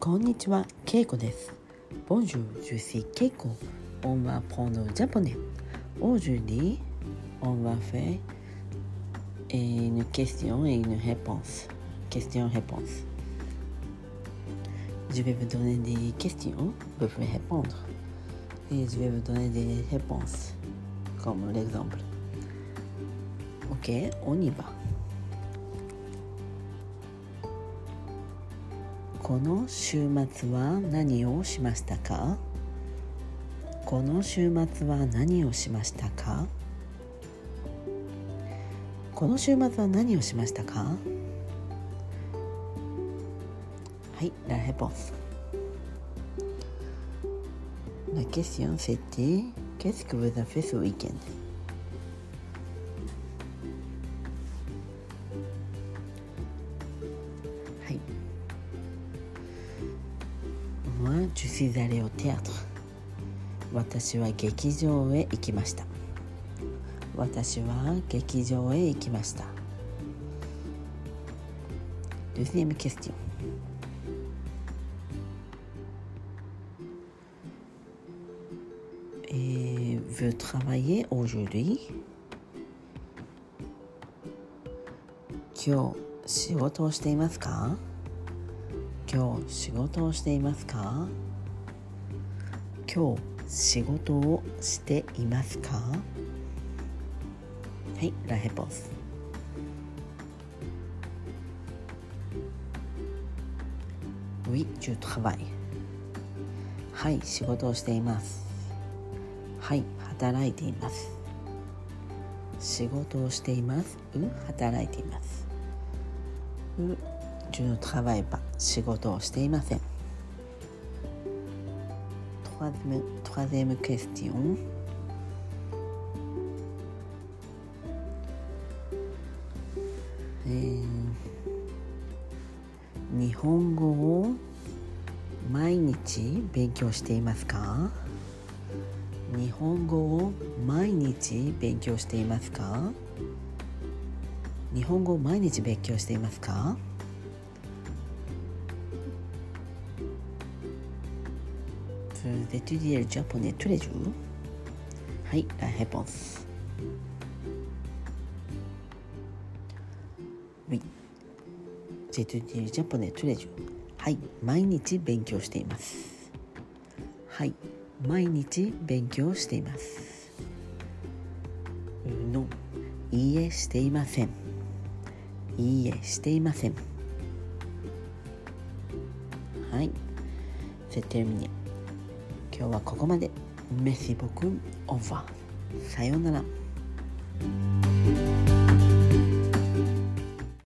こんにちは、ケイコです。Bonjour, je suis Keiko. On va prendre le japonais. Aujourd'hui, on va faire une question et une réponse. Question-réponse. Je vais vous donner des questions, vous pouvez répondre. Et je vais vous donner des réponses, comme l'exemple. Ok, on y va. この週末は何をしましたかこの週末は何をしましたかこの週末は何をしましたかはい、la réponse. La question c'était Qu'est-ce que vous avez fait ce week-end は je suis allé au théâtre. 私は劇場へ行きました。私は劇場へ行きました。Deuxième question. Et vous travaillez aujourd'hui? 今日仕事をしていますか今日仕事をしていますか？今日仕事をしていますか？はい、ラヘポス。Oui, je travaille. はい、仕事をしています。はい、働いています。仕事をしています。う、働いています。う、je ne travaille pas 仕事をしていません。troisième, troisième question えー日本語を毎日勉強していますか？日本語を毎日勉強していますか？日本語を毎日勉強していますか？Vous étudiez le japonais tous les jours Oui, la réponse. Oui. J'étudie le japonais tous les jours. はい、毎日勉強しています。はい、毎日勉強しています。の、いいえ、していません。いいえ、していません。はい、c'est terminé. 今日はここまで。メシボ君オファーさようなら